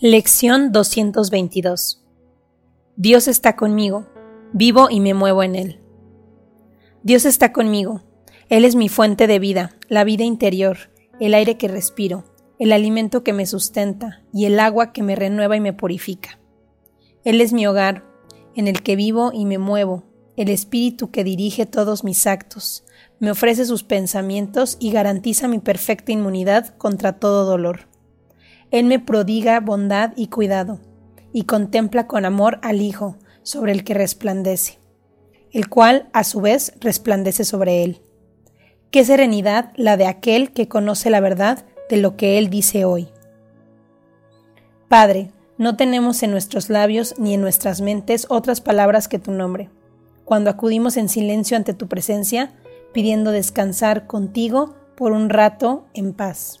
Lección 222 Dios está conmigo, vivo y me muevo en Él. Dios está conmigo, Él es mi fuente de vida, la vida interior, el aire que respiro, el alimento que me sustenta y el agua que me renueva y me purifica. Él es mi hogar, en el que vivo y me muevo, el espíritu que dirige todos mis actos, me ofrece sus pensamientos y garantiza mi perfecta inmunidad contra todo dolor. Él me prodiga bondad y cuidado, y contempla con amor al Hijo, sobre el que resplandece, el cual a su vez resplandece sobre él. Qué serenidad la de aquel que conoce la verdad de lo que Él dice hoy. Padre, no tenemos en nuestros labios ni en nuestras mentes otras palabras que tu nombre. Cuando acudimos en silencio ante tu presencia, pidiendo descansar contigo por un rato en paz.